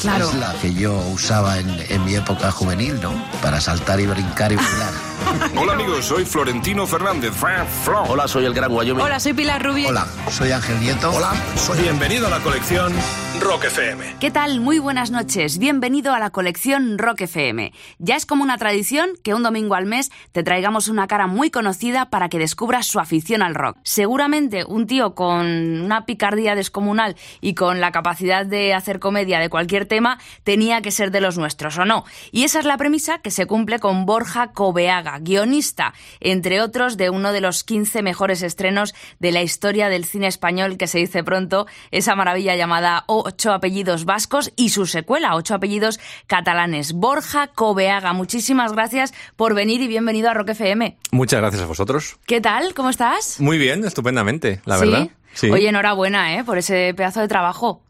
Claro. es la que yo usaba en, en mi época juvenil, ¿no? Para saltar y brincar y bailar. Hola amigos, soy Florentino Fernández. Hola, soy el Gran Wyoming. Hola, soy Pilar Rubio. Hola, soy Ángel Nieto. Hola. Soy bienvenido a la colección Rock FM. ¿Qué tal? Muy buenas noches. Bienvenido a la colección Rock FM. Ya es como una tradición que un domingo al mes te traigamos una cara muy conocida para que descubras su afición al rock. Seguramente un tío con una picardía descomunal y con la capacidad de hacer comedia de cualquier tema tenía que ser de los nuestros, ¿o no? Y esa es la premisa que se cumple con Borja Cobeaga, guionista, entre otros de uno de los 15 mejores estrenos de la historia del cine español que se dice pronto, esa maravilla llamada Ocho apellidos vascos y su secuela, Ocho apellidos catalanes. Borja Cobeaga, muchísimas gracias por venir y bienvenido a Rock FM. Muchas gracias a vosotros. ¿Qué tal? ¿Cómo estás? Muy bien, estupendamente, la ¿Sí? verdad. Sí. Oye, enhorabuena, ¿eh? Por ese pedazo de trabajo.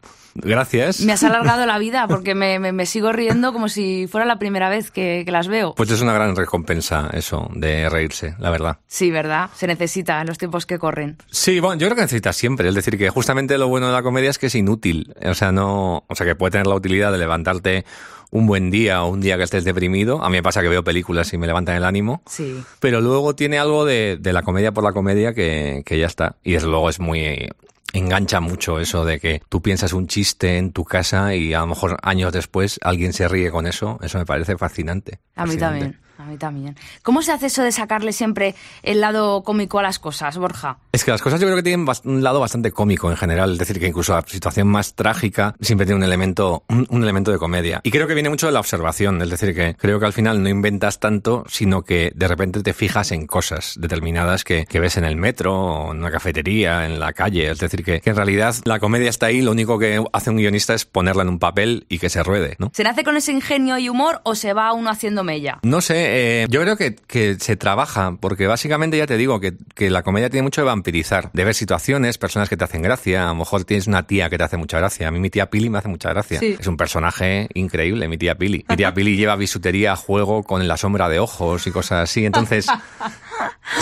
Gracias. Me has alargado la vida porque me, me- me sigo riendo como si fuera la primera vez que, que las veo. Pues es una gran recompensa eso, de reírse, la verdad. Sí, ¿verdad? Se necesita en los tiempos que corren. Sí, bueno, yo creo que necesitas siempre. Es decir, que justamente lo bueno de la comedia es que es inútil. O sea, no, o sea, que puede tener la utilidad de levantarte un buen día o un día que estés deprimido. A mí me pasa que veo películas y me levantan el ánimo. Sí. Pero luego tiene algo de, de la comedia por la comedia que, que ya está. Y desde luego es muy... Engancha mucho eso de que tú piensas un chiste en tu casa y a lo mejor años después alguien se ríe con eso. Eso me parece fascinante. A mí fascinante. también, a mí también. ¿Cómo se hace eso de sacarle siempre el lado cómico a las cosas, Borja? Es que las cosas yo creo que tienen un lado bastante cómico en general, es decir, que incluso la situación más trágica siempre tiene un elemento, un, un elemento de comedia. Y creo que viene mucho de la observación, es decir, que creo que al final no inventas tanto, sino que de repente te fijas en cosas determinadas que, que ves en el metro, o en una cafetería, en la calle, es decir, que, que en realidad la comedia está ahí, lo único que hace un guionista es ponerla en un papel y que se ruede, ¿no? ¿Se nace con ese ingenio y humor o se va uno haciendo mella? No sé, eh, yo creo que, que se trabaja, porque básicamente ya te digo que, que la comedia tiene mucho de vampirizar, de ver situaciones, personas que te hacen gracia, a lo mejor tienes una tía que te hace mucha gracia, a mí mi tía Pili me hace mucha gracia, Sí. es un personaje increíble, mi tía Pili. Mi tía Pili lleva bisutería a juego con la sombra de ojos y cosas así, entonces...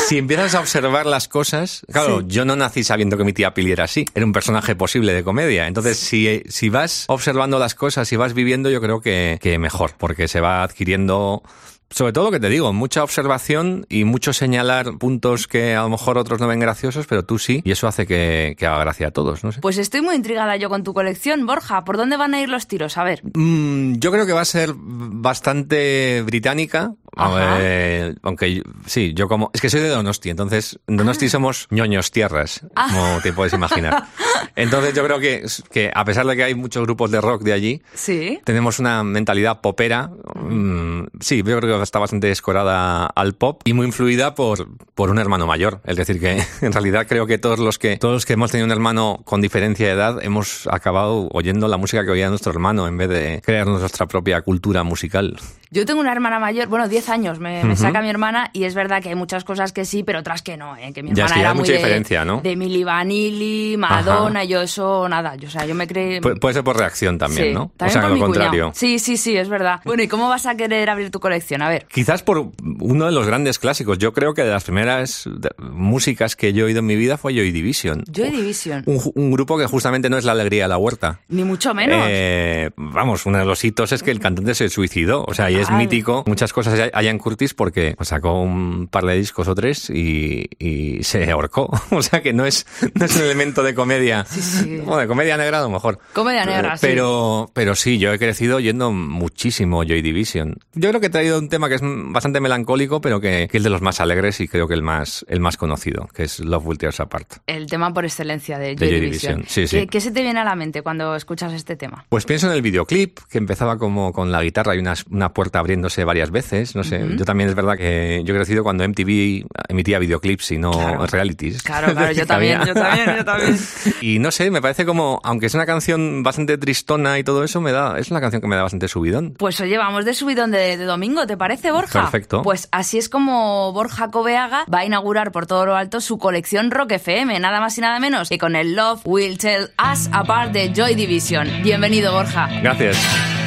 Si empiezas a observar las cosas, claro, yo no nací sabiendo que mi tía Pili era así, era un personaje posible de comedia. Entonces, si, si vas observando las cosas, si vas viviendo, yo creo que, que mejor, porque se va adquiriendo, sobre todo lo que te digo, mucha observación y mucho señalar puntos que a lo mejor otros no ven graciosos, pero tú sí, y eso hace que, que haga gracia a todos, no sé. Pues estoy muy intrigada yo con tu colección, Borja. ¿Por dónde van a ir los tiros? A ver. Mm, yo creo que va a ser bastante británica. Ver, aunque sí, yo como. Es que soy de Donosti, entonces en Donosti somos ñoños tierras, Ah. como te puedes imaginar. Entonces yo creo que, que a pesar de que hay muchos grupos de rock de allí, Sí. tenemos una mentalidad popera. mm, sí, yo creo que está bastante escorada al pop y muy influida por, por un hermano mayor. Es decir, que en realidad creo que todos los que todos los que hemos tenido un hermano con diferencia de edad hemos acabado oyendo la música que oía nuestro hermano en vez de crearnos nuestra propia cultura musical. Yo tengo una hermana mayor, bueno, 10 años me, me saca mi hermana y es verdad que hay muchas cosas que sí, pero otras que no, ¿eh? que mi Ya, hermana es que ya era hay muy mucha de, diferencia, ¿no? de Milli Vanilli, Madonna, yo eso nada, yo, o sea, yo me creí... Pu- puede ser por reacción también, Sí, ¿no? también o sea, por lo mi contrario. cuñado. Sí, sí, sí, es verdad. Bueno, ¿y cómo vas a querer abrir tu colección? A ver. Quizás por uno de los grandes clásicos. Yo creo que de las primeras músicas que yo he oído en mi vida fue Joy Division. Joy Division. Un, grupo que justamente no es la alegría de la huerta. Ni mucho menos. Eh, vamos, uno de los hitos es que el cantante se suicidó. O sea, y es Ay. mítico. Muchas cosas hay en Curtis porque sacó un par de discos o tres y, y se ahorcó. O sea, que no es, no es un elemento de comedia. sí. Bueno, de comedia negra a lo mejor. Comedia negra, sí. pero, Pero sí, yo he crecido oyendo muchísimo Joy Division. Yo creo que he traído un tema que es bastante melancólico, pero que, que es de los más alegres y creo que el más, el más conocido, que es Love Will Tear Us Apart. El tema por excelencia de De Joy Division. Division, sí, sí. ¿Qué, qué se te viene a la mente cuando escuchas este tema? Pues pienso en el videoclip, que empezaba como con la guitarra y una, una puerta abriéndose varias veces. No sé, yo también es verdad que yo he crecido cuando MTV emitía videoclips y no Claro. realities. Claro, claro, yo también, yo también, yo también. Y no sé, me parece como, aunque es una canción bastante tristona y todo eso, me da, es una canción que me da bastante subidón. Pues oye, vamos de subidón de, de domingo, ¿te parece, Borja? Perfecto. Pues así es como Borja Cobeaga va a inaugurar por todo lo alto su colección Rock FM, nada más y nada menos que con el Love Will Tell Us Apart de Joy Division. Bienvenido, Borja. Gracias.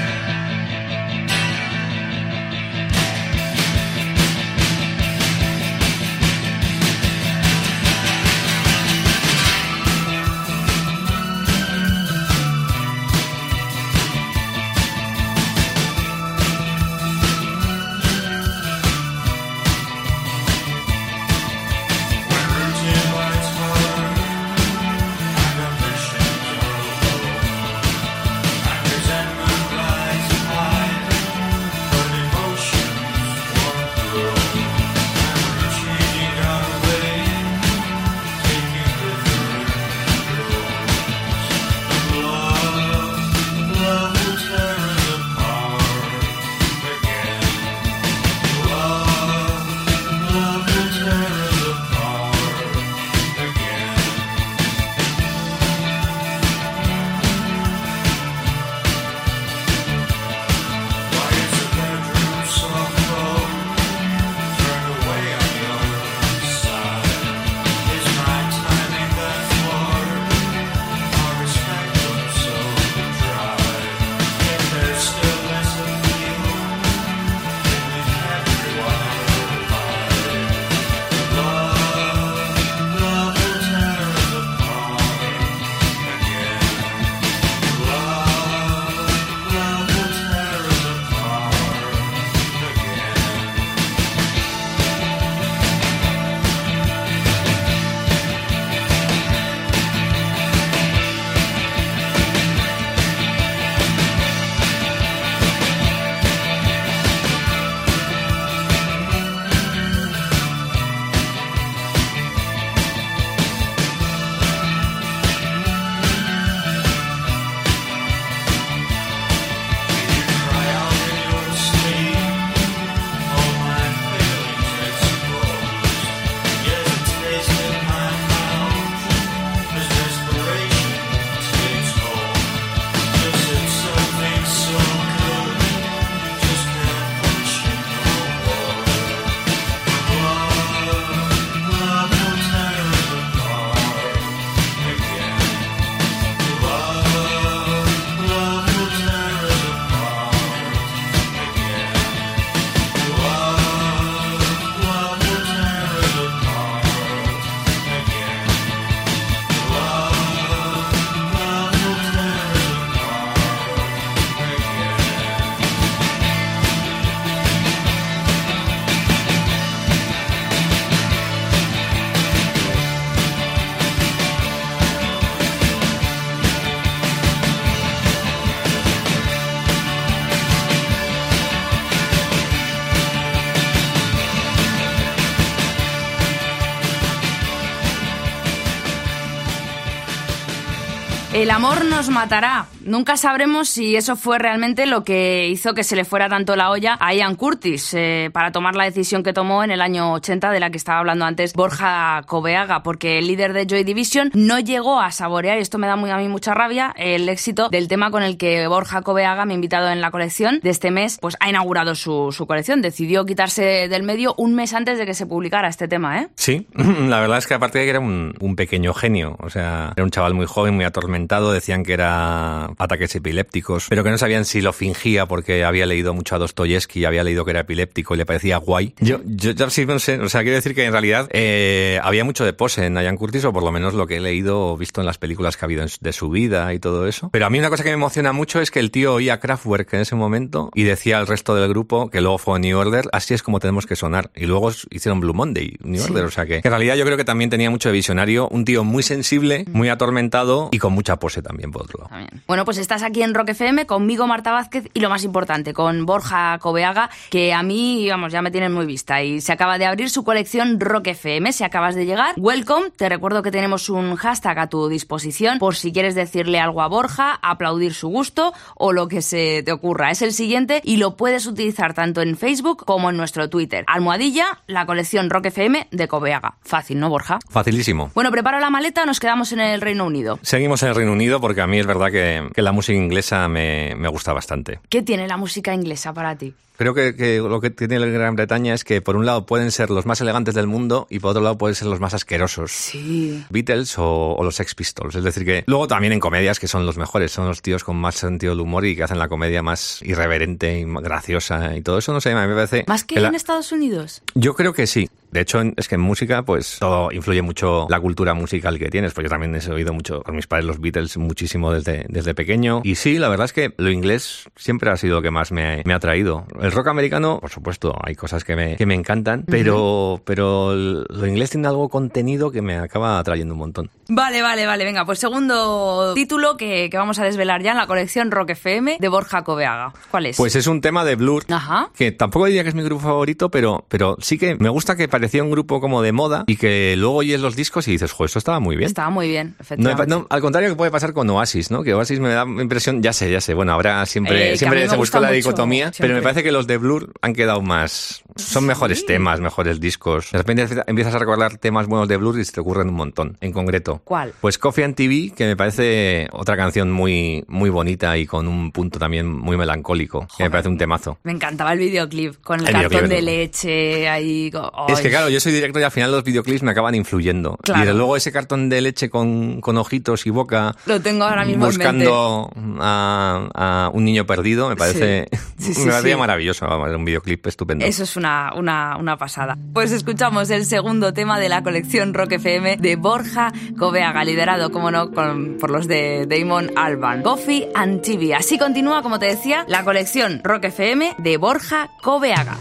Amor nos matará. Nunca sabremos si eso fue realmente lo que hizo que se le fuera tanto la olla a Ian Curtis eh, para tomar la decisión que tomó en el año 80 de la que estaba hablando antes Borja Cobeaga, porque el líder de Joy Division no llegó a saborear, y esto me da muy, a mí mucha rabia, el éxito del tema con el que Borja Cobeaga, ha invitado en la colección de este mes, pues ha inaugurado su, su colección. Decidió quitarse del medio un mes antes de que se publicara este tema, ¿eh? Sí, la verdad es que aparte de que era un pequeño genio, o sea, era un chaval muy joven, muy atormentado, decían que era ataques epilépticos, pero que no sabían si lo fingía porque había leído mucho a Dostoyevsky, había leído que era epiléptico y le parecía guay. Yo, yo, yo sí, no sé, o sea, quiero decir que en realidad eh, había mucho de pose en Ian Curtis, o por lo menos lo que he leído o visto en las películas que ha habido de su vida y todo eso. Pero a mí una cosa que me emociona mucho es que el tío oía Kraftwerk en ese momento y decía al resto del grupo, que luego fue New Order, así es como tenemos que sonar. Y luego hicieron Blue Monday, New Order, o sea que, que en realidad yo creo que también tenía mucho de visionario, un tío muy sensible, muy atormentado y con mucha pose también, por otro lado. También. Bueno, pues estás aquí en Rock FM conmigo, Marta Vázquez, y lo más importante, con Borja Cobeaga, que a mí, vamos, ya me tienen muy vista. Y se acaba de abrir su colección Rock FM. Si acabas de llegar, welcome. Te recuerdo que tenemos un hashtag a tu disposición por si quieres decirle algo a Borja, aplaudir su gusto o lo que se te ocurra. Es el siguiente y lo puedes utilizar tanto en Facebook como en nuestro Twitter. Almohadilla, la colección Rock FM de Cobeaga. Fácil, ¿no, Borja? Facilísimo. Bueno, prepara la maleta, nos quedamos en el Reino Unido. Seguimos en el Reino Unido porque a mí es verdad que que la música inglesa me, me gusta bastante. ¿Qué tiene la música inglesa para ti? Creo que, que lo que tiene la Gran Bretaña es que por un lado pueden ser los más elegantes del mundo y por otro lado pueden ser los más asquerosos. Sí. Beatles o, o los Sex Pistols. Es decir, que luego también en comedias que son los mejores, son los tíos con más sentido del humor y que hacen la comedia más irreverente y más graciosa y todo eso, no sé, me parece... ¿Más que en Estados Unidos? Yo creo que sí. De hecho, es que en música, pues todo influye mucho la cultura musical que tienes. Pues yo también he oído mucho con mis padres los Beatles muchísimo desde, desde pequeño. Y sí, la verdad es que lo inglés siempre ha sido lo que más me, me ha traído. El rock americano, por supuesto, hay cosas que me, que me encantan, pero, pero el- lo inglés tiene algo contenido que me acaba atrayendo un montón. Vale, vale, vale. Venga, pues segundo título que, que vamos a desvelar ya en la colección Rock FM de Borja Coveaga. ¿Cuál es? Pues es un tema de Blur. Ajá. Que tampoco diría que es mi grupo favorito, pero, pero sí que me gusta que parecía un grupo como de moda y que luego oyes los discos y dices, jo, esto estaba muy bien. Estaba muy bien, efectivamente. no, al contrario que puede pasar con Oasis, ¿no? Que Oasis me da impresión, ya sé, ya sé, bueno, habrá Eh, que siempre, mí siempre se buscó la dicotomía, pero me parece que los de Blur han quedado más, son mejores temas, mejores discos. De repente empiezas a recordar temas buenos de Blur y se te ocurren un montón, en concreto. ¿Cuál? Pues Coffee and TV, que me parece otra canción muy, muy bonita y con un punto también muy melancólico, que me parece un temazo. Me encantaba el videoclip con el, El cartón de leche ahí. co- Es Ay. Que claro, yo soy director y al final los videoclips me acaban influyendo. Claro. Y desde luego ese cartón de leche con, con ojitos y boca Lo tengo ahora mismo en mente. buscando a, a un niño perdido me parece, Sí, sí, me parecía sí. maravilloso, un videoclip estupendo. Eso es una, una, una pasada. Pues escuchamos el segundo tema de la colección Rock FM de Borja Coveaga, liderado, como no, con- por los de Damon Alban. Coffee and TV. Así continúa, como te decía, la colección Rock FM de Borja Coveaga.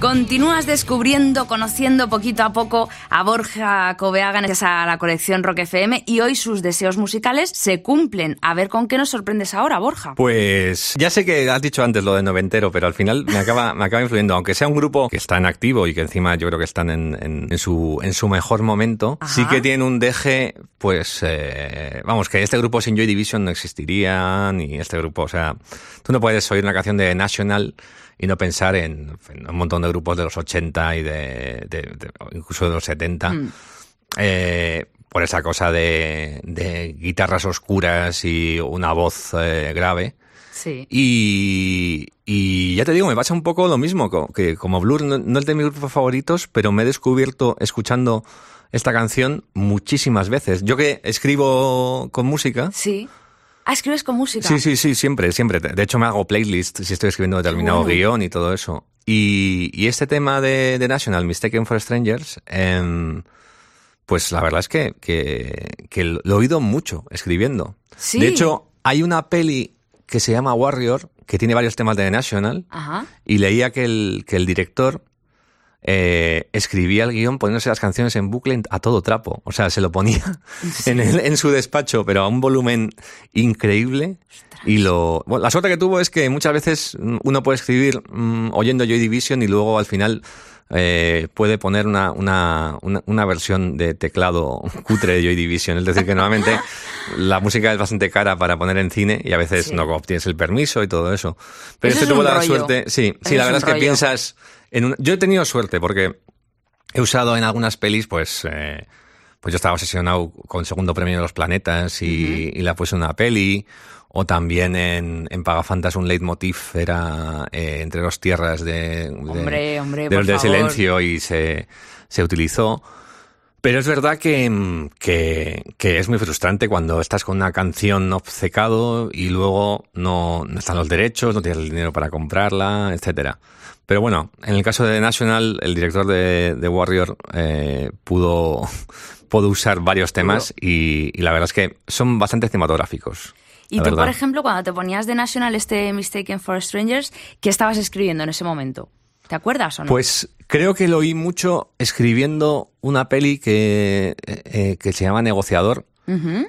Continúas descubriendo, conociendo poquito a poco a Borja Coveaga gracias a la colección Rock FM y hoy sus deseos musicales se cumplen. A ver con qué nos sorprendes ahora, Borja. Pues ya sé que has dicho antes lo de noventero, pero al final me acaba, me acaba influyendo. Aunque sea un grupo que está en activo y que encima yo creo que están en, en- en su, en su mejor momento, Ajá. sí que tiene un deje, pues, eh, vamos, que este grupo sin Joy Division no existiría, ni este grupo, o sea, tú no puedes oír una canción de National y no pensar en, en un montón de grupos de los 80 y de, de- de- incluso de los 70 Mm. eh, por esa cosa de, de guitarras oscuras y una voz eh, grave. Sí. Y, y ya te digo, me pasa un poco lo mismo, que como Blur no, no es de mis grupos favoritos, pero me he descubierto escuchando esta canción muchísimas veces. Yo que escribo con música. Sí. Ah, escribes con música. Sí, sí, sí, siempre, siempre. De hecho, me hago playlists si estoy escribiendo determinado bueno. guion y todo eso. Y, y este tema de, de National, Mistaken for Strangers, em, pues la verdad es que, que, que lo he oído mucho escribiendo. Sí. De hecho, hay una peli que se llama Warrior, que tiene varios temas de The National, Ajá. y leía que el, que el director eh, escribía el guion poniéndose las canciones en bucle a todo trapo. O sea, se lo ponía en, el- en su despacho, pero a un volumen increíble. Y lo, bueno, la suerte que tuvo es que muchas veces mm, uno puede escribir mm, oyendo Joy Division y luego al final eh, puede poner una, una, una, una versión de teclado cutre de Joy Division. Es decir, que normalmente la música es bastante cara para poner en cine y a veces Sí. no obtienes el permiso y todo eso. Pero Eso este es tuvo la rollo. suerte. Sí, Eso sí, la verdad es que rollo. piensas en un- yo he tenido suerte porque he usado en algunas pelis, pues, eh, pues yo estaba obsesionado con Segundo Premio de los Planetas y, y la puse en una peli. O también en, en Pagafantas un leitmotiv era eh, Entre dos tierras de, de, Hombre, hombre, de por los de favor. silencio y se, se utilizó. Pero es verdad que, mm, que, que es muy frustrante cuando estás con una canción obcecado y luego no, no están los derechos, no tienes el dinero para comprarla, etcétera. Pero bueno, en el caso de National, el director de, de Warrior eh, pudo, pudo usar varios temas y, y la verdad es que son bastante cinematográficos. Y tú, por ejemplo, cuando te ponías de National este Mistaken for Strangers, ¿qué estabas escribiendo en ese momento? ¿Te acuerdas o no? Pues creo que lo oí mucho escribiendo una peli que, eh, eh, que se llama Negociador,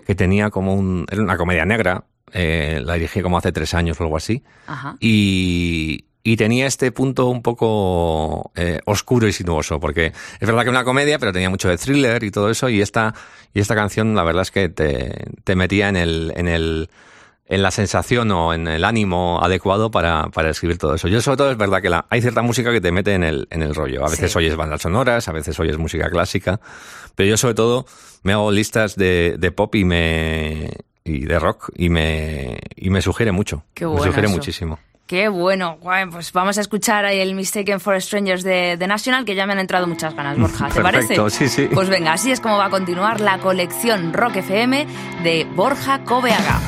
que tenía como un... Era una comedia negra, eh, la dirigí como hace tres años o algo así, Ajá. y, y tenía este punto un poco eh, oscuro y sinuoso, porque es verdad que era una comedia, pero tenía mucho de thriller y todo eso, y esta, y esta canción la verdad es que te, te metía en el... En el en la sensación o en el ánimo adecuado para, para escribir todo eso. Yo sobre todo es verdad que la, hay cierta música que te mete en el, en el rollo. A veces Sí. oyes bandas sonoras, a veces oyes música clásica, pero yo sobre todo me hago listas de, de pop y me y de rock y me y me sugiere mucho. Qué me bueno sugiere eso. muchísimo. Qué bueno, guay, pues vamos a escuchar ahí el Mistaken for Strangers de, de National, que ya me han entrado muchas ganas, Borja, ¿te Perfecto, parece? sí, sí. Pues venga, así es como va a continuar la colección Rock FM de Borja Coveaga.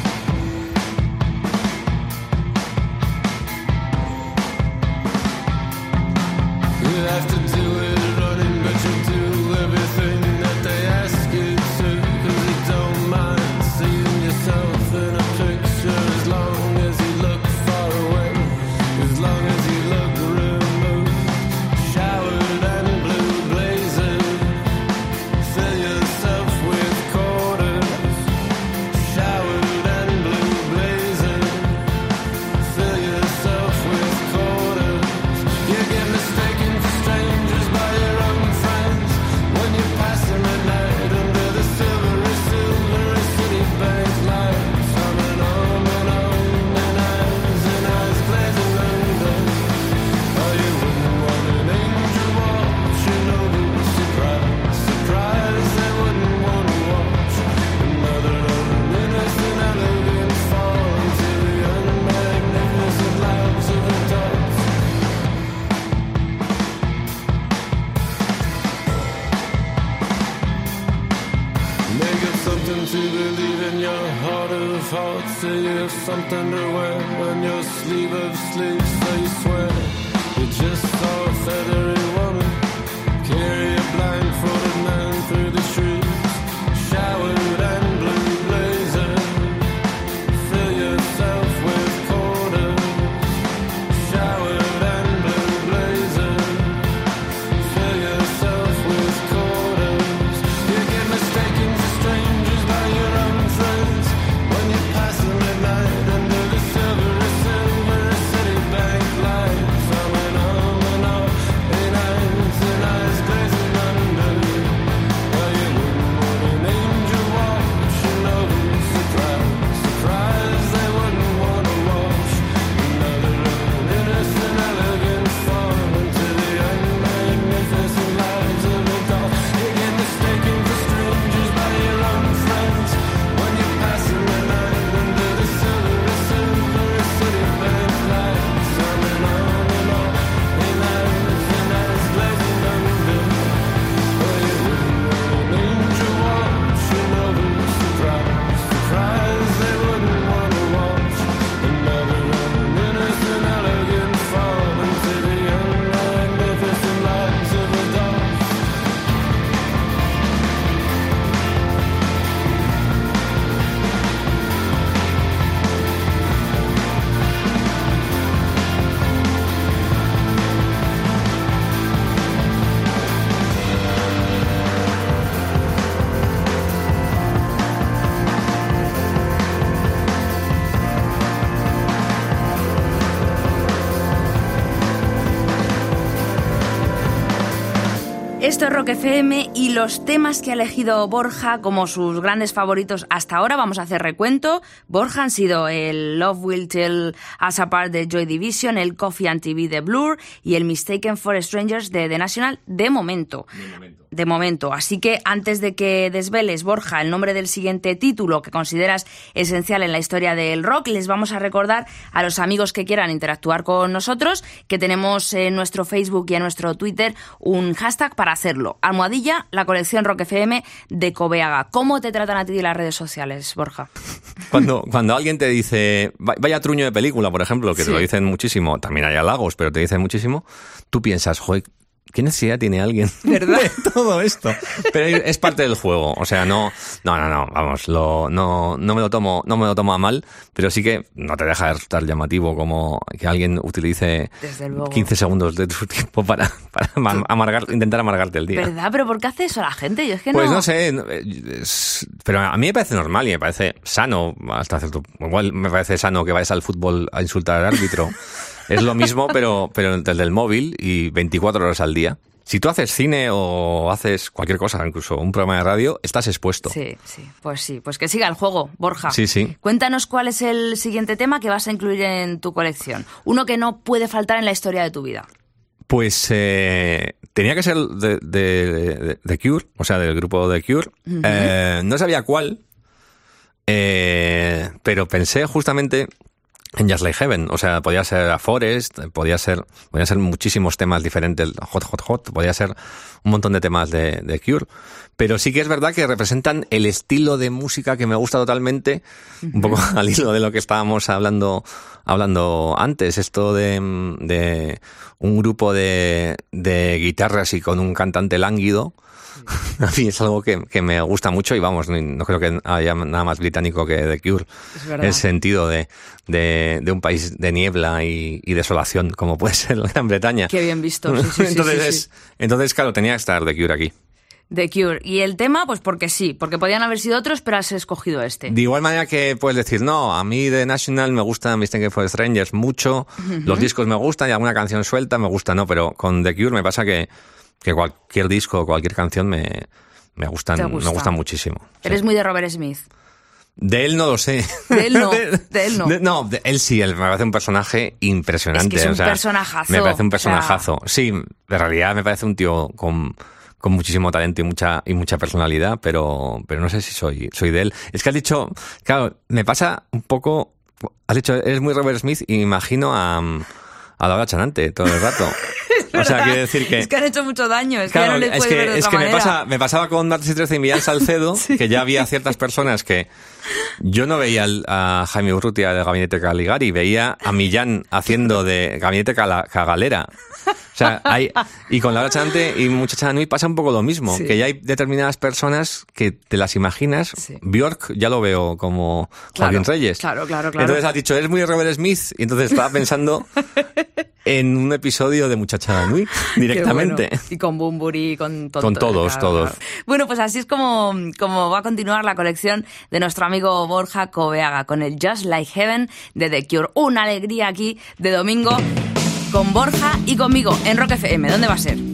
Esto es Rock FM y los temas que ha elegido Borja como sus grandes favoritos hasta ahora, vamos a hacer recuento. Borja han sido el Love Will Tell Us Apart de Joy Division, el Coffee and TV de Blur y el Mistaken for Strangers de The National. De momento. Así que antes de que desveles, Borja, el nombre del siguiente título que consideras esencial en la historia del rock, les vamos a recordar a los amigos que quieran interactuar con nosotros que tenemos en nuestro Facebook y en nuestro Twitter un hashtag para hacerlo. Almohadilla, la colección Rock FM de Cobeaga. ¿Cómo te tratan a ti las redes sociales, Borja? Cuando, cuando alguien te dice, "Va- vaya truño de película, por ejemplo, que Sí. te lo dicen muchísimo, también hay halagos, pero te dicen muchísimo, tú piensas, joder, ¿qué necesidad tiene alguien ¿Verdad? de todo esto? Pero es parte del juego, o sea, no, no, no, no, vamos, lo, no, no me lo tomo, no me lo tomo a mal, pero sí que no te deja de resultar llamativo como que alguien utilice Desde luego. 15 segundos de tu tiempo para, para am- amargar, intentar amargarte el día. ¿Verdad? ¿Pero por qué hace eso la gente? Yo es que Pues no... no sé, eh, pero a mí me parece normal y me parece sano, hasta cierto igual me parece sano que vayas al fútbol a insultar al árbitro. es lo mismo, pero, pero desde el móvil y 24 horas al día. Si tú haces cine o haces cualquier cosa, incluso un programa de radio, estás expuesto. Sí, sí, pues sí, pues que siga el juego, Borja. Sí, sí. Cuéntanos cuál es el siguiente tema que vas a incluir en tu colección. Uno que no puede faltar en la historia de tu vida. Pues eh, tenía que ser de, de- de- de Cure, o sea, del grupo de Cure. Eh, no sabía cuál, eh, pero pensé justamente en Just Like Heaven. O sea, podía ser a Forest, podía ser, podía ser muchísimos temas diferentes, Hot, Hot, Hot, podía ser un montón de temas de, de Cure. Pero sí que es verdad que representan el estilo de música que me gusta totalmente, un poco al hilo de lo que estábamos hablando, hablando antes, esto de, de un grupo de, de guitarras y con un cantante lánguido. A mí es algo que, que me gusta mucho y vamos, no creo que haya nada más británico que The Cure. El sentido de, de, de un país de niebla y, y desolación como puede ser la Gran Bretaña. Qué bien visto. Sí, sí, entonces, sí, sí. es- entonces, claro, tenía que estar The Cure aquí. The Cure. Y el tema, pues porque sí, porque podían haber sido otros, pero has escogido este. De igual manera que puedes decir, no, a mí de National me gusta Mistaken for Strangers mucho, los discos me gustan y alguna canción suelta me gusta, no, pero con The Cure me pasa que, que cualquier disco, cualquier canción me, me gustan, Te me gusta. gustan muchísimo. Sí. Eres muy de Robert Smith. De él no lo sé. De él no, de él no. no, de él sí, él me parece un personaje impresionante. Es que es un o sea, personajazo, Me parece un o sea. personajazo. Sí, en realidad me parece un tío con, con muchísimo talento y mucha, y mucha personalidad, pero, pero no sé si soy, soy de él. Es que has dicho, claro, me pasa un poco, has dicho, eres muy Robert Smith y me imagino a, a Laura Chanante todo el rato. O sea, quiere decir que... Es que han hecho mucho daño, es que ya Claro, no le es que, ver de es otra que me, pasa, me pasaba con Martes y 13 y Millán Salcedo, que ya había ciertas personas que yo no veía al- a Jaime Urrutia del Gabinete Caligari, veía a Millán haciendo de Gabinete Cala- Cagalera. O sea, hay, y con Laura Chante y Muchacha Nui pasa un poco lo mismo, Sí. que ya hay determinadas personas que te las imaginas. Sí. Bjork ya lo veo como Claro, Joaquín Reyes. claro, claro, claro. Entonces has dicho, eres muy Robert Smith, y entonces estaba pensando en un episodio de Muchacha Nui directamente. bueno. Y con Bumburi, con, con Con todo, todos, todos. Bueno, pues así es como, como va a continuar la colección de nuestro amigo Borja Coveaga con el Just Like Heaven de The Cure. Una alegría aquí de domingo con Borja y conmigo en Rock FM. ¿Dónde va a ser?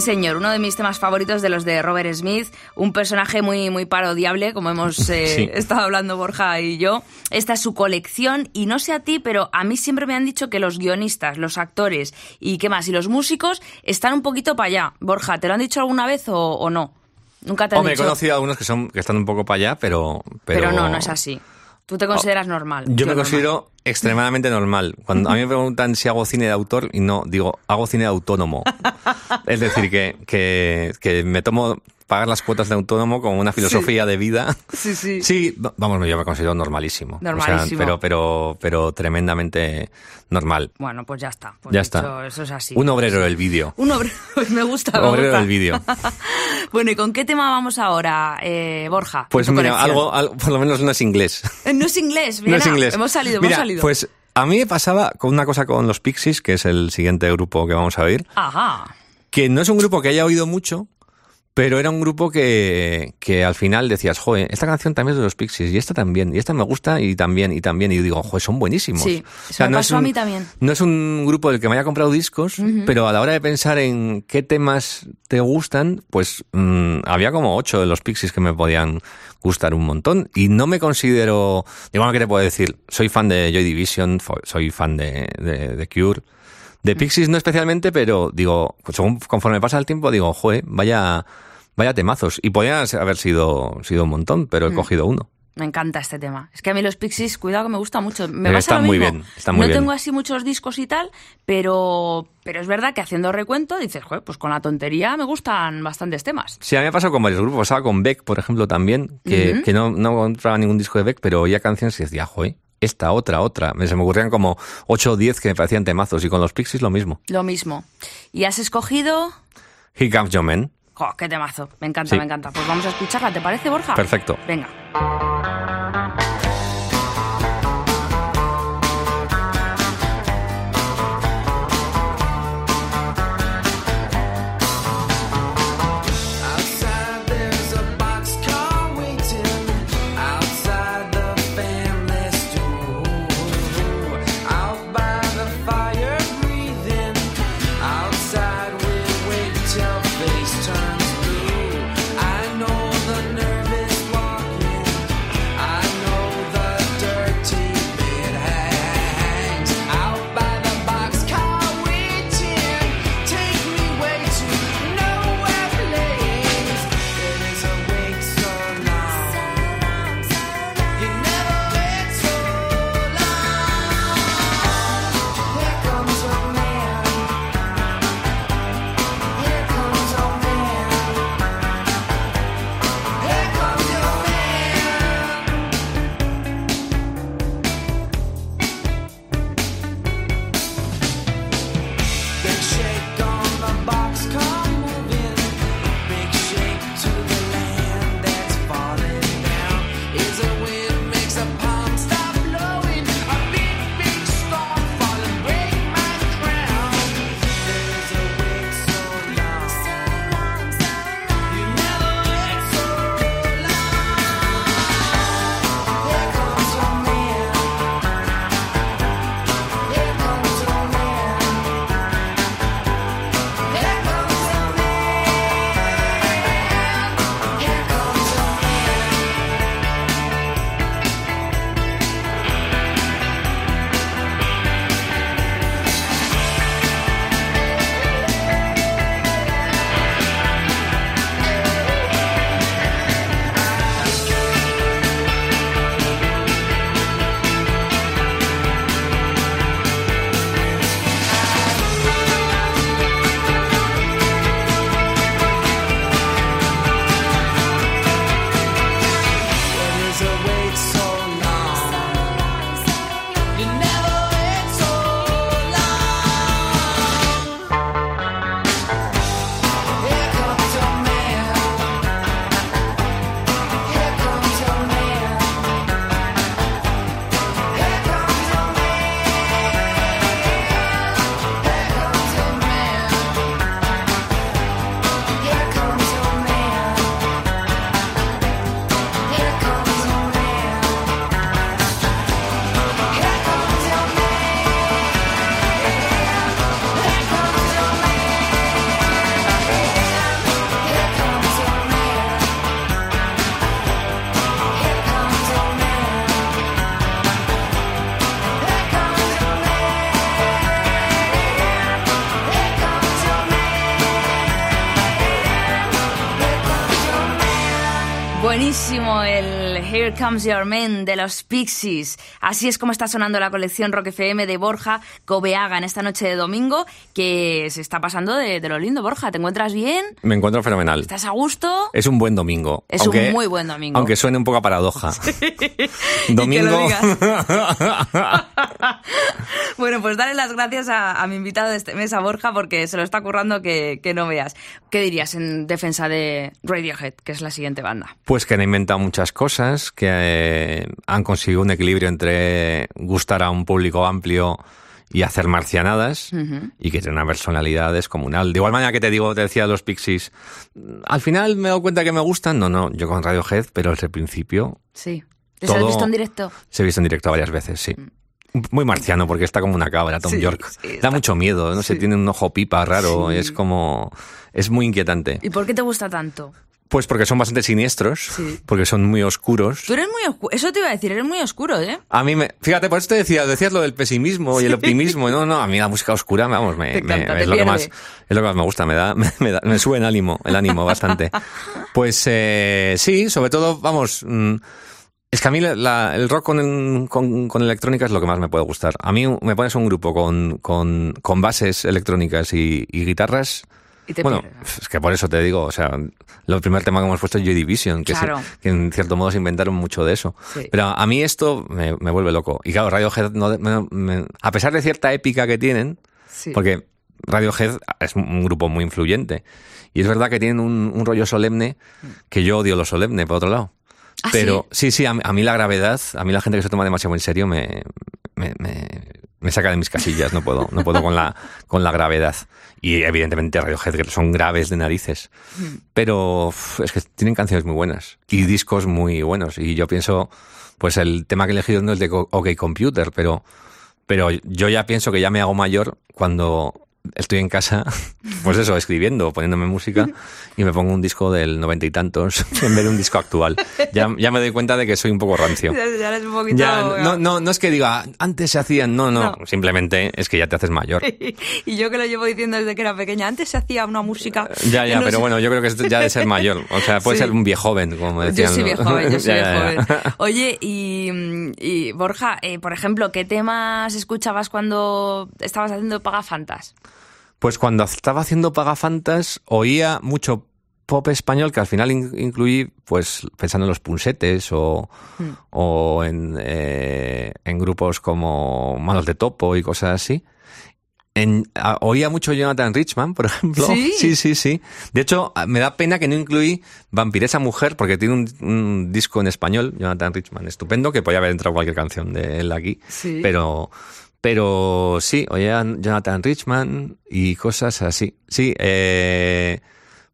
Sí, señor, uno de mis temas favoritos de los de Robert Smith, un personaje muy, muy parodiable, como hemos eh, Sí. estado hablando Borja y yo. Esta es su colección y no sé a ti, pero a mí siempre me han dicho que los guionistas, los actores y qué más, y los músicos están un poquito para allá. Borja, ¿te lo han dicho alguna vez o, o no? Nunca te han Hombre, he dicho. conocido a algunos que, son, que están un poco para allá, pero, pero... Pero no, no es así. Tú te consideras normal. Yo me normal. considero extremadamente normal. Cuando a mí me preguntan si hago cine de autor, y no, digo, hago cine de autónomo. es decir, que, que, que me tomo pagar las cuotas de autónomo como una filosofía de vida. Sí, sí. Sí, va- vamos, yo me considero normalísimo. O sea, Normalísimo. pero, pero, pero tremendamente normal. Bueno, pues ya está. Pues ya está. Eso es así. Un obrero del vídeo. Un obrero. me gusta. Un obrero gusta. del vídeo. bueno, ¿y con qué tema vamos ahora, eh, Borja? Pues mira, algo, algo- por lo menos no es inglés. Eh, No es inglés, No mira, es inglés. Hemos salido, Mira, hemos salido. Pues a mí me pasaba con una cosa con los Pixies, que es el siguiente grupo que vamos a oír, Ajá. que no es un grupo que haya oído mucho, pero era un grupo que, que al final decías, joder, esta canción también es de los Pixies, y esta también, y esta me gusta, y también, y también, y yo digo, joder, son buenísimos. Sí, eso me no pasó es a un- mí también. No es un grupo del que me haya comprado discos, pero a la hora de pensar en qué temas te gustan, pues mm, había como ocho de los Pixies que me podían gustar un montón. Y no me considero, digo, bueno, ¿qué te puedo decir? Soy fan de Joy Division, soy fan de, de, de Cure. De Pixies no especialmente, pero digo, según conforme pasa el tiempo, digo, joder, vaya, vaya temazos. Y podían haber sido, sido un montón, pero he cogido uno. Me encanta este tema. Es que a mí los Pixies, cuidado que me gusta mucho. Me Eh, pasa está lo muy mismo. bien, muy no bien. tengo así muchos discos y tal, pero, pero es verdad que haciendo recuento dices, joder, pues con la tontería me gustan bastantes temas. Sí, a mí me ha pasado con varios grupos. Pasaba con Beck, por ejemplo, también, que, no, no compraba ningún disco de Beck, pero oía canciones y decía, joder, esta, otra, otra. Se me ocurrían como 8 o 10 que me parecían temazos. Y con los Pixies lo mismo. Lo mismo. Y has escogido... Here Comes Your Man. Jo, qué temazo. Me encanta, Sí. me encanta. Pues vamos a escucharla, ¿te parece, Borja? Perfecto. Venga. Here Comes Your Man de los Pixies. Así es como está sonando la colección Rock FM de Borja Cobeaga en esta noche de domingo, que se está pasando de, de lo lindo. Borja, ¿te encuentras bien? Me encuentro fenomenal. ¿Estás a gusto? Es un buen domingo. Es un muy buen domingo. Aunque suene un poco a paradoja. Domingo. bueno, pues darle las gracias a, a mi invitado de este mes, a Borja, porque se lo está currando que, que no veas. ¿Qué dirías en defensa de Radiohead, que es la siguiente banda? Pues que han inventado muchas cosas, que eh, han conseguido un equilibrio entre gustar a un público amplio y hacer marcianadas y que tiene una personalidad descomunal. De igual manera que te digo, te decía los Pixies, al final me he dado cuenta que me gustan. No, no, yo con Radiohead, pero desde el principio Sí. ¿Les has visto en directo? se he visto en directo varias veces, sí. Muy marciano, porque está como una cabra, Tom Sí, York. sí, da mucho miedo, no sé, tiene un ojo pipa raro, es como... Es muy inquietante. ¿Y por qué te gusta tanto? Pues porque son bastante siniestros, Sí. porque son muy oscuros. Tú eres muy oscuro. Eso te iba a decir, eres muy oscuro, ¿eh? A mí me... Fíjate, por eso te decía, decías lo del pesimismo y el optimismo. No, no, a mí la música oscura, vamos, me, me- es, lo que más, es lo que más me gusta, me da, me, me da- me sube el ánimo, el ánimo bastante. Pues eh, sí, sobre todo, vamos... mm, es que a mí la- la- el rock con, con, con electrónica es lo que más me puede gustar. A mí me pones un grupo con, con, con bases electrónicas y, y guitarras. Y te bueno, pierdes. es que por eso te digo, o sea, el primer tema que hemos puesto es Joy Division, que, se- Claro. que en cierto modo se inventaron mucho de eso. Sí. Pero a mí esto me, me vuelve loco. Y claro, Radiohead, no, me- me- a pesar de cierta épica que tienen, Sí. porque Radiohead es un grupo muy influyente. Y es verdad que tienen un, un rollo solemne, que yo odio lo solemne, por otro lado. ¿Ah, Pero sí, sí, a, mí- a mí la gravedad, a mí la gente que se toma demasiado en serio me, me, me- me saca de mis casillas, no puedo, no puedo con la, con la gravedad. Y evidentemente Radiohead, que son graves de narices. Pero uf, es que tienen canciones muy buenas y discos muy buenos. Y yo pienso, pues el tema que he elegido no es de OK Computer, pero, pero yo ya pienso que ya me hago mayor cuando estoy en casa, pues eso, escribiendo, poniéndome música y me pongo un disco del noventa y tantos en vez de un disco actual. Ya, ya me doy cuenta de que soy un poco rancio. Ya, ya eres un poquito... Ya, no, no, no es que diga, antes se hacían, no, no, No. simplemente es que ya te haces mayor. Y yo que lo llevo diciendo desde que era pequeña. Antes se hacía una música... Ya, ya, no pero sé- bueno, yo creo que es ya de ser mayor. O sea, puede Sí. ser un viejo joven, como decían. Yo soy bien joven, yo soy Ya, ya, ya. joven. Oye, y, y, Borja, eh, por ejemplo, ¿qué temas escuchabas cuando estabas haciendo Pagafantas? Pues cuando estaba haciendo Pagafantas, oía mucho pop español que al final in- incluí, pues pensando en los punsetes o, Hmm. o en, eh, en grupos como Manos de Topo y cosas así. En- a- oía mucho Jonathan Richman, por ejemplo. ¿Sí? sí, sí. sí. De hecho, me da pena que no incluí Vampiresa Mujer, porque tiene un, un disco en español, Jonathan Richman, estupendo, que podía haber entrado cualquier canción de él aquí. Sí. Pero, pero sí, oía Jonathan Richman y cosas así. Sí, eh,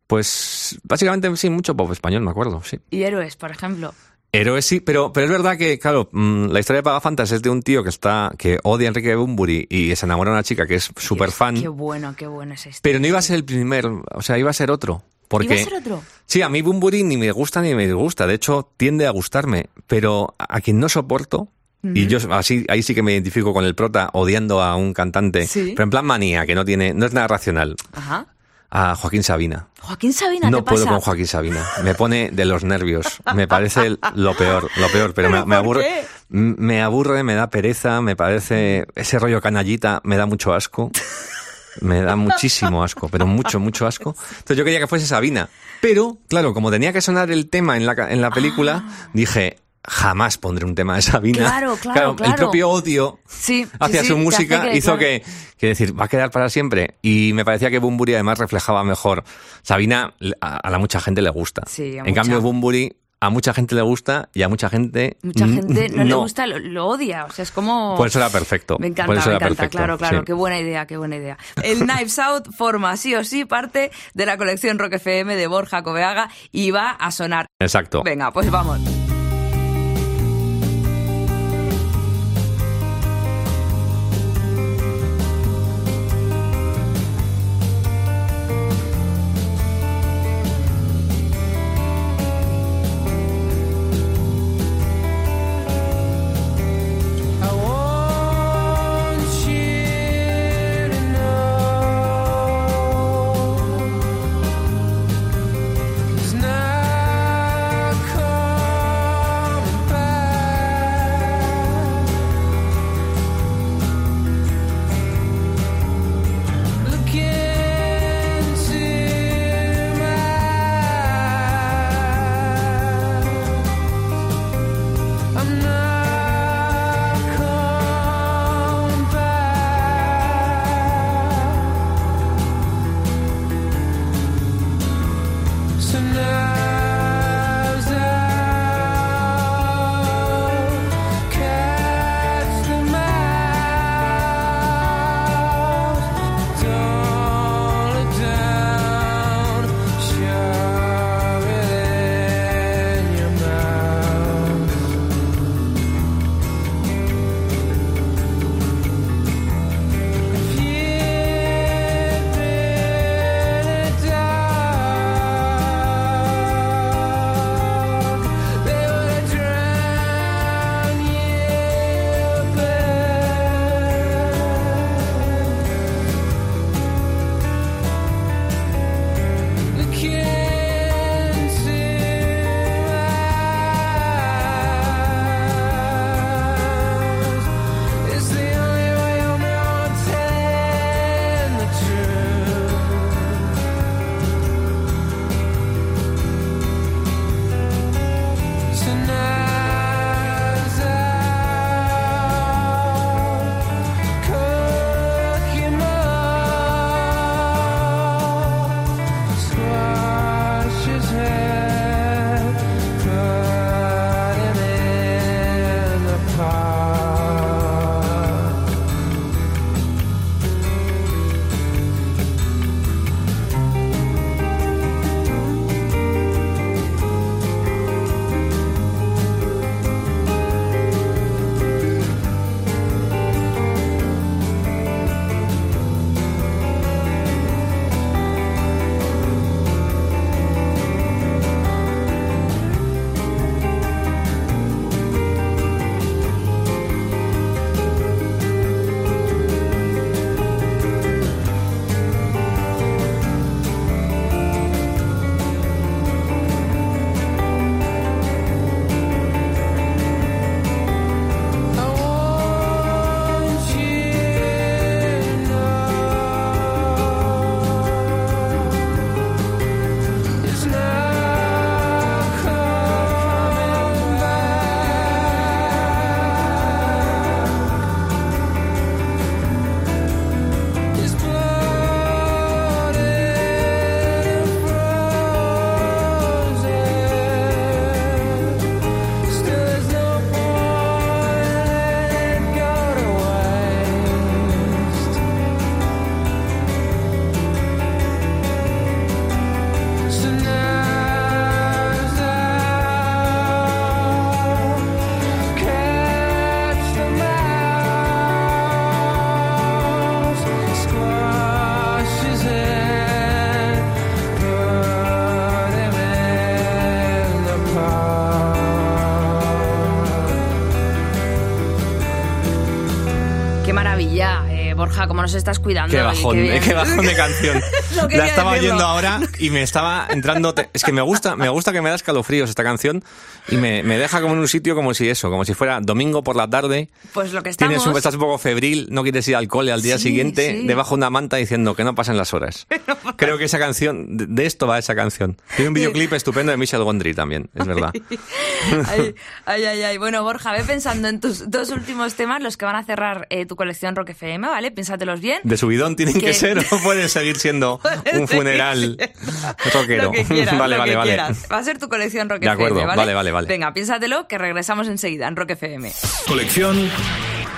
pues básicamente sí, mucho pop español, me acuerdo, sí. Y Héroes, por ejemplo. Héroes sí, pero, pero es verdad que, claro, mm, la historia de Pagafantas es de un tío que está, que odia a Enrique Bunbury y se enamora de una chica que es súper fan, Qué bueno, qué bueno es esto. pero no iba a ser el primer, o sea, iba a ser otro. Porque, ¿Iba a ser otro? Sí, a mí Bunbury ni me gusta ni me disgusta, de hecho tiende a gustarme, pero a quien no soporto, y yo así, ahí sí que me identifico con el prota odiando a un cantante, Sí. pero en plan manía, que no tiene, no es nada racional, Ajá. a Joaquín Sabina. Joaquín Sabina, No ¿qué puedo pasa? con Joaquín Sabina. Me pone de los nervios. Me parece lo peor, lo peor. Pero, me, ¿Pero me por aburre. qué? Me aburre, me da pereza, me parece ese rollo canallita, me da mucho asco. Me da muchísimo asco, pero mucho, mucho asco. Entonces yo quería que fuese Sabina. Pero, claro, como tenía que sonar el tema en la, en la película, dije, jamás pondré un tema de Sabina. Ah. Claro, claro, El claro. propio odio Sí, hacia sí, su música que- hizo claro. que, que decir, va a quedar para siempre. Y me parecía que Bumburi además reflejaba mejor. Sabina, a, a la mucha gente le gusta. Sí, a en cambio, mucha. Bumburi a mucha gente le gusta y a mucha gente. Mucha gente no, le gusta, lo, lo odia. O sea, es como. Por eso era perfecto. Me encanta, Por eso me encanta, perfecto, claro, claro, sí. qué buena idea, qué buena idea. El Knives Out forma sí o sí parte de la colección Rock FM de Borja Coveaga y va a sonar. Exacto. Venga, pues vamos. Cómo nos estás cuidando. Qué bajón, bien. eh, qué bajón de canción. No La estaba decirlo. oyendo ahora y me estaba entrando. Es que me gusta, me gusta que me da escalofríos esta canción y me, me deja como en un sitio como si eso, como si fuera domingo por la tarde. Pues lo que estamos... Tienes un, estás un poco febril, no quieres ir al cole al día Sí, siguiente, sí. debajo de una manta diciendo que no pasen las horas. Creo que esa canción, de, de esto va esa canción. Tiene un videoclip estupendo de Michel Gondry también, es verdad. Ay, ay, ay, ay. Bueno, Borja, ve pensando en tus dos últimos temas, los que van a cerrar eh, tu colección Rock FM, ¿vale? Piénsatelos bien. De subidón tienen que Que- ser o pueden seguir siendo un funeral rockero. Lo que quieras, vale, vale, vale. quieras. Va a ser tu colección Rock De acuerdo, FM, ¿vale? vale, vale, vale. Venga, piénsatelo, que regresamos enseguida en Rock FM. Colección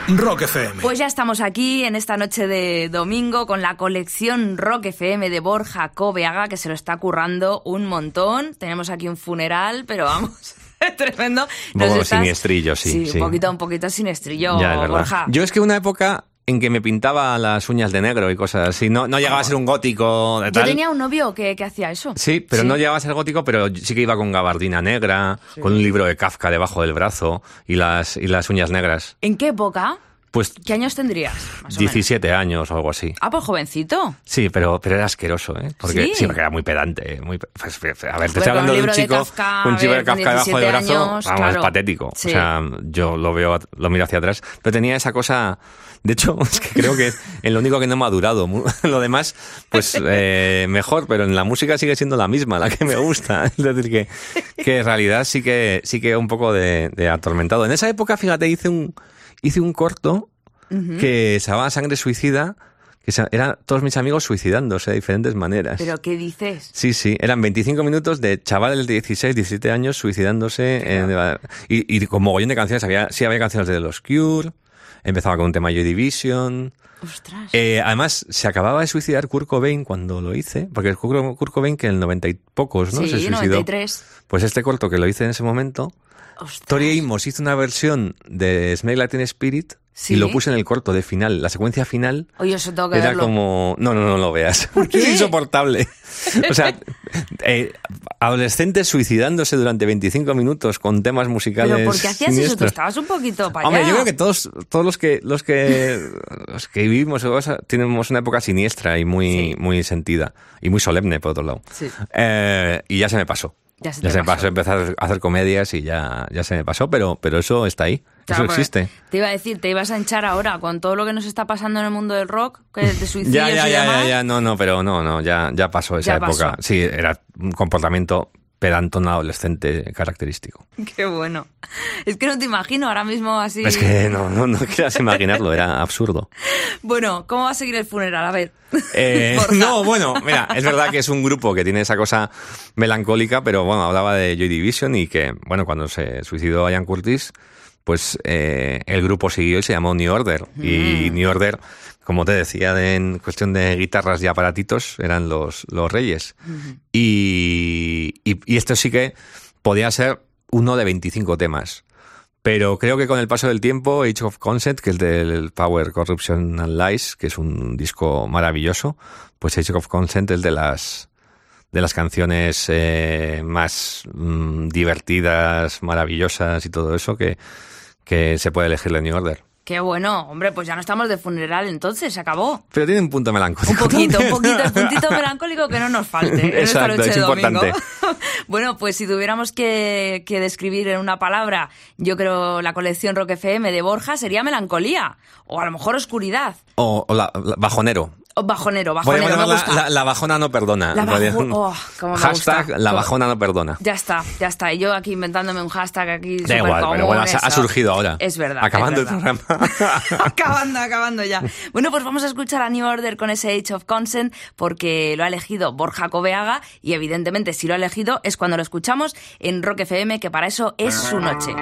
Rock FM. Pues ya estamos aquí en esta noche de domingo con la colección Rock FM de Borja Coveaga, que se lo está currando un montón. Tenemos aquí un funeral, pero vamos, tremendo. Un poco estás- siniestrillo, sí, sí. un poquito, un poquito siniestrillo, Ya. Borja. Yo es que una época en que me pintaba las uñas de negro y cosas así, no, no llegaba a ser un gótico de Yo tal. tenía un novio que, que hacía eso. Sí, pero no llegaba a ser gótico, pero sí que iba con gabardina negra, con un libro de Kafka debajo del brazo y las, y las uñas negras. ¿En qué época? Pues ¿Qué años tendrías? Más o menos? 17 años o algo así. Ah, pues jovencito. Sí, pero, pero era asqueroso, ¿eh? Porque, ¿Sí? porque era muy pedante. Muy, pues, pues, a ver, te estoy hablando un de un de chico, Kafka, un chico de Kafka debajo del 17 brazo, años, vamos, claro. es patético. Sí. O sea, yo lo veo, lo miro hacia atrás, pero tenía esa cosa... De hecho, es que creo que es lo único que no me ha durado. Mu- Lo demás, pues eh, mejor, pero en la música sigue siendo la misma, la que me gusta. Es decir, que, que en realidad sí que, sí que un poco de, de atormentado. En esa época, fíjate, hice un, hice un corto que se llamaba Sangre Suicida, que eran todos mis amigos suicidándose de diferentes maneras. ¿Pero qué dices? Sí, sí, eran 25 minutos de chavales de 16, 17 años suicidándose. en- y, y con mogollón de canciones. Había, sí, había canciones de los Cure. Empezaba con un tema Joy Division. Ostras. Eh, además, se acababa de suicidar Kurt Cobain cuando lo hice. Porque Kurt, Kurt Cobain, que en el 90 y pocos, ¿no? sí, se suicidó. 93. Pues este corto que lo hice en ese momento. Ostras. Tori Amos hizo una versión de Smell Teen Spirit. Sí. Y lo puse en el corto de final. La secuencia final Oye, eso tengo que era verlo. como... No, no, no lo veas. qué? es insoportable. O sea, eh, adolescentes suicidándose durante 25 minutos con temas musicales ¿Pero por qué hacías eso? Tú estabas un poquito para Hombre, allá. yo creo que todos, todos los que los que los que vivimos tenemos una época siniestra y muy, Sí. muy sentida y muy solemne por otro lado. Sí. Eh, y ya se me pasó. Ya se te me pasó. pasó. Empecé a hacer comedias y ya, ya se me pasó, pero, pero eso está ahí. Claro, eso existe. Te iba a decir, te ibas a hinchar ahora con todo lo que nos está pasando en el mundo del rock, que de suicidios Ya, ya, y ya, demás. ya, ya, no, no, pero no, no, ya, ya pasó esa Ya época. pasó. Sí, era un comportamiento pedantón adolescente característico. Qué bueno. Es que no te imagino ahora mismo así. Es que no, no, no quieras imaginarlo, era absurdo. Bueno, ¿cómo va a seguir el funeral? A ver. Eh, no, bueno, mira, es verdad que es un grupo que tiene esa cosa melancólica, pero bueno, hablaba de Joy Division y que, bueno, cuando se suicidó Ian Curtis, pues eh, el grupo siguió y se llamó New Order. Y New Order, como te decía, de- en cuestión de guitarras y aparatitos, eran los, los reyes. y, y, y esto sí que podía ser uno de 25 temas. Pero creo que con el paso del tiempo, Age of Consent, que es del Power, Corruption and Lies, que es un disco maravilloso, pues Age of Consent es de las de las canciones eh, más mm, divertidas, maravillosas y todo eso que, que se puede elegir de New Order. Qué bueno, hombre, pues ya no estamos de funeral entonces, se acabó. Pero tiene un punto melancólico. Un poquito, un poquito, el puntito melancólico que no nos falte. en esta noche es de domingo. bueno, pues si tuviéramos que, que describir en una palabra, yo creo la colección Rock FM de Borja sería melancolía, o a lo mejor oscuridad, O, o la, la- bajonero. O bajonero, bajonero, me llamarla gusta. la, la bajona no perdona. La bajo- oh, me Hashtag gusta. la bajona no perdona. Ya está, ya está. Y yo aquí inventándome un hashtag aquí. Da igual, común, pero bueno, ha, surgido ahora. Es verdad. Acabando es el verdad. programa. acabando, acabando ya. Bueno, pues vamos a escuchar a New Order con ese Age of Consent porque lo ha elegido Borja Coveaga y evidentemente si lo ha elegido es cuando lo escuchamos en Rock FM, que para eso es su noche.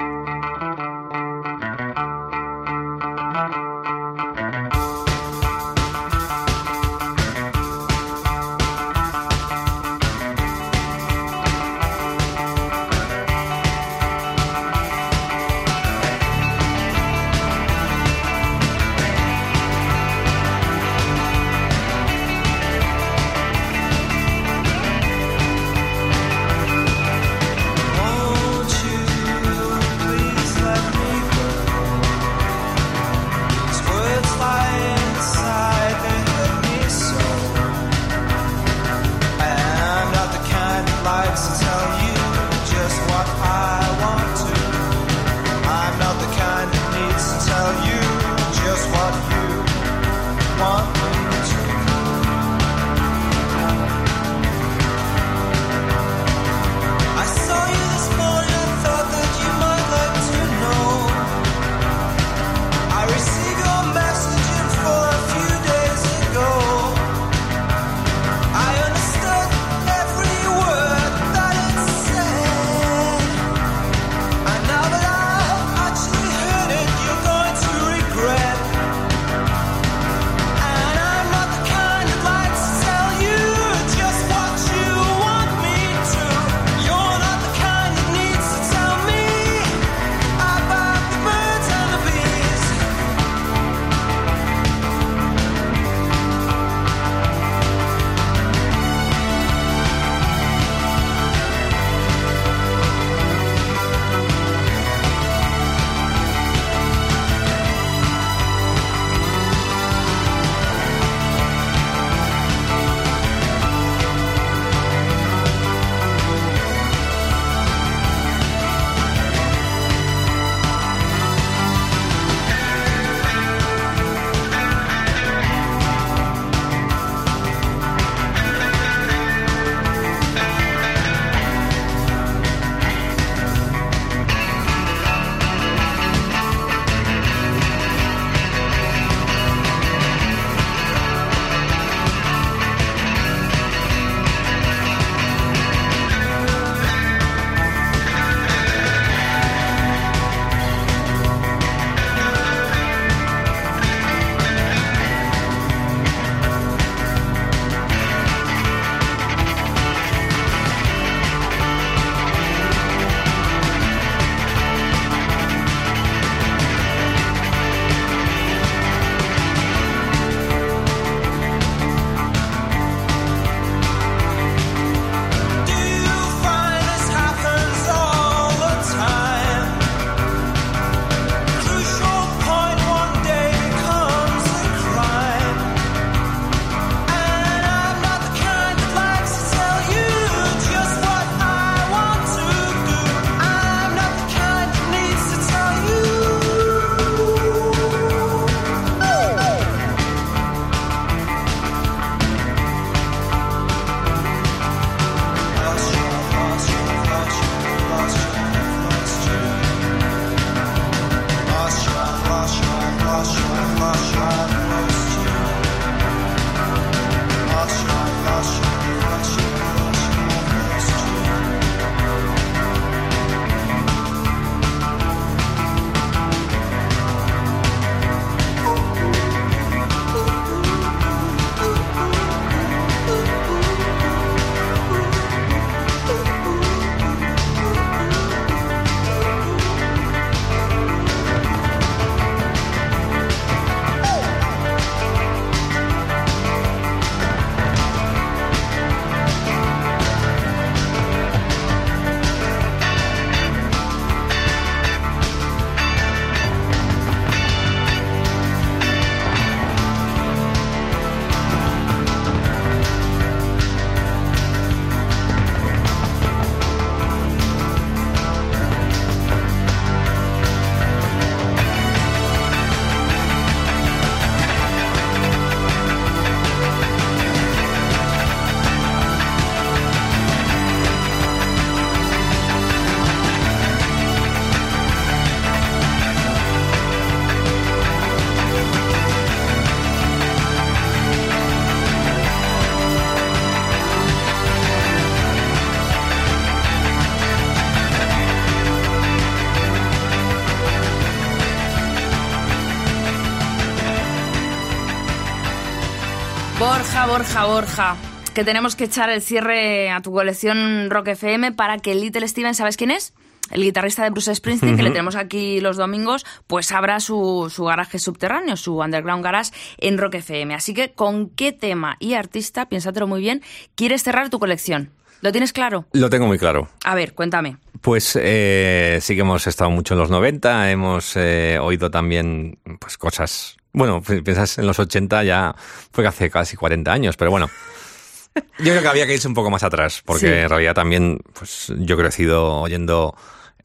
Borja, Borja, que tenemos que echar el cierre a tu colección Rock FM para que Little Steven, ¿sabes quién es? El guitarrista de Bruce Springsteen, que le tenemos aquí los domingos, pues abra su, su garaje subterráneo, su underground garage en Rock FM. Así que, ¿con qué tema y artista, piénsatelo muy bien, quieres cerrar tu colección? ¿Lo tienes claro? Lo tengo muy claro. A ver, cuéntame. Pues eh, sí que hemos estado mucho en los 90, hemos eh, oído también pues cosas... Bueno, pi- piensas en los 80 ya fue que hace casi 40 años, pero bueno. Yo creo que había que irse un poco más atrás, porque Sí. en realidad también pues yo he crecido oyendo,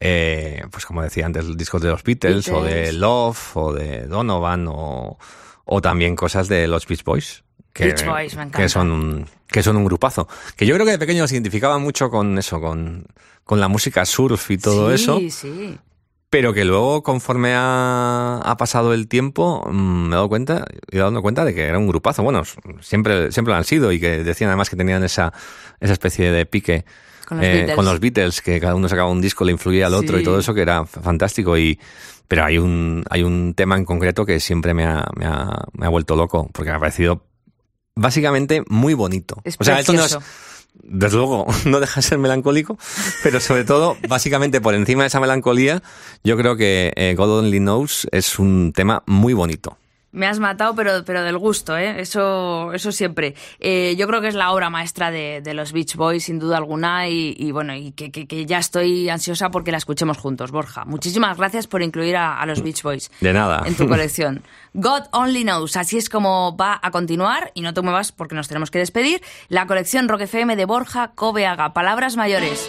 eh, pues como decía antes, discos de los Beatles, o de. Love, o de Donovan, o, o también cosas de los Beach Boys. Que, Beach Boys, me encanta. que son un, que son un grupazo. Que yo creo que de pequeño se identificaba mucho con eso, con, con la música surf y todo sí, eso. Sí, Pero que luego, conforme ha, ha pasado el tiempo, mm, me he dado cuenta, he dado cuenta de que era un grupazo. Bueno, siempre, siempre lo han sido y que decían además que tenían esa, esa especie de pique Con los eh, Beatles. con los Beatles, que cada uno sacaba un disco, le influía al otro Sí. y todo eso, que era fantástico. Y, pero hay un, hay un tema en concreto que siempre me ha, me ha, me ha vuelto loco, porque me ha parecido básicamente muy bonito. Es o sea, esto no es, precioso. Desde luego, no deja de ser melancólico, pero sobre todo, básicamente por encima de esa melancolía, yo creo que eh, God Only Knows es un tema muy bonito. Me has matado, pero, pero del gusto, ¿eh? Eso, eso siempre. Eh, yo creo que es la obra maestra de, de los Beach Boys, sin duda alguna, y, y bueno, y que, que- que ya estoy ansiosa porque la escuchemos juntos, Borja. Muchísimas gracias por incluir a, a los Beach Boys De nada. en tu colección. God Only Knows, así es como va a continuar, y no te muevas porque nos tenemos que despedir, la colección Rock FM de Borja Cobeaga. Palabras mayores.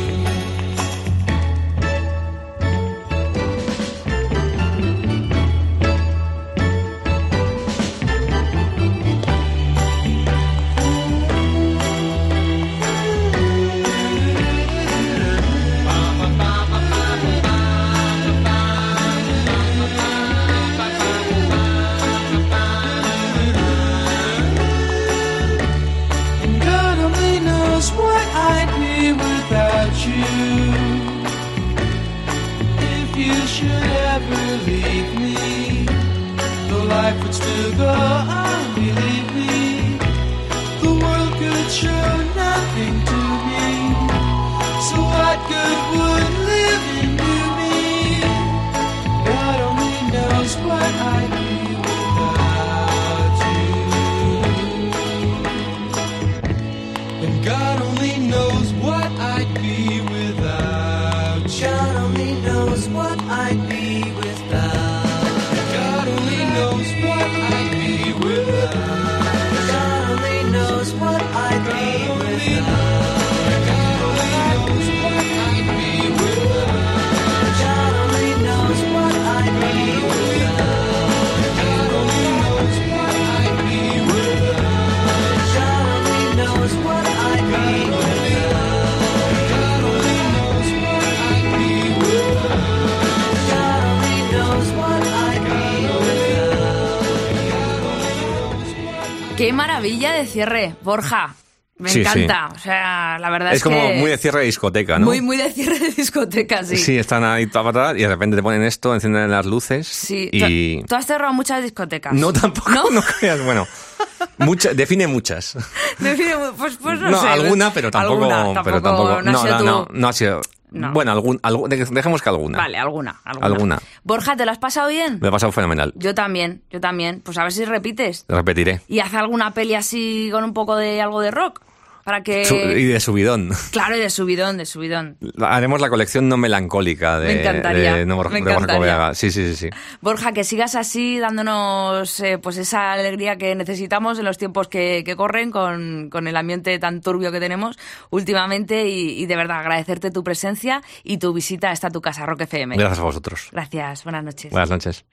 Still go on. The world could show nothing to me. So what good would Qué maravilla de cierre, Borja. Me Sí, encanta. O sea, la verdad es, Es como que muy de cierre de discoteca, ¿no? muy, muy de cierre de discoteca, sí. Sí, están ahí y de repente te ponen esto, encienden las luces Sí, y... tú, has cerrado muchas discotecas. No, tampoco, ¿No? no, creas, bueno. Mucha, define muchas. Define- pues, pues no, no, sé. alguna, pero tampoco. Alguna, pero tampoco. no, no, no, no ha sido. No. Bueno, algún, algún- de- dejemos que alguna. Vale, alguna, alguna. Alguna. Borja, ¿te lo has pasado bien? Me ha pasado fenomenal. Yo también, yo también. Pues a ver si repites. Repetiré. Y haz alguna peli así con un poco de algo de rock. Para que... Y de subidón. Claro, y de subidón, de subidón. Haremos la colección no melancólica de, Me encantaría, de, no- me de Borja. Coveaga. Sí, sí, sí, sí. Borja, que sigas así dándonos eh, pues esa alegría que necesitamos en los tiempos que, que corren con, con el ambiente tan turbio que tenemos últimamente y, y de verdad agradecerte tu presencia y tu visita a esta tu casa, Rock FM. Gracias a vosotros. Gracias, buenas noches. Buenas noches.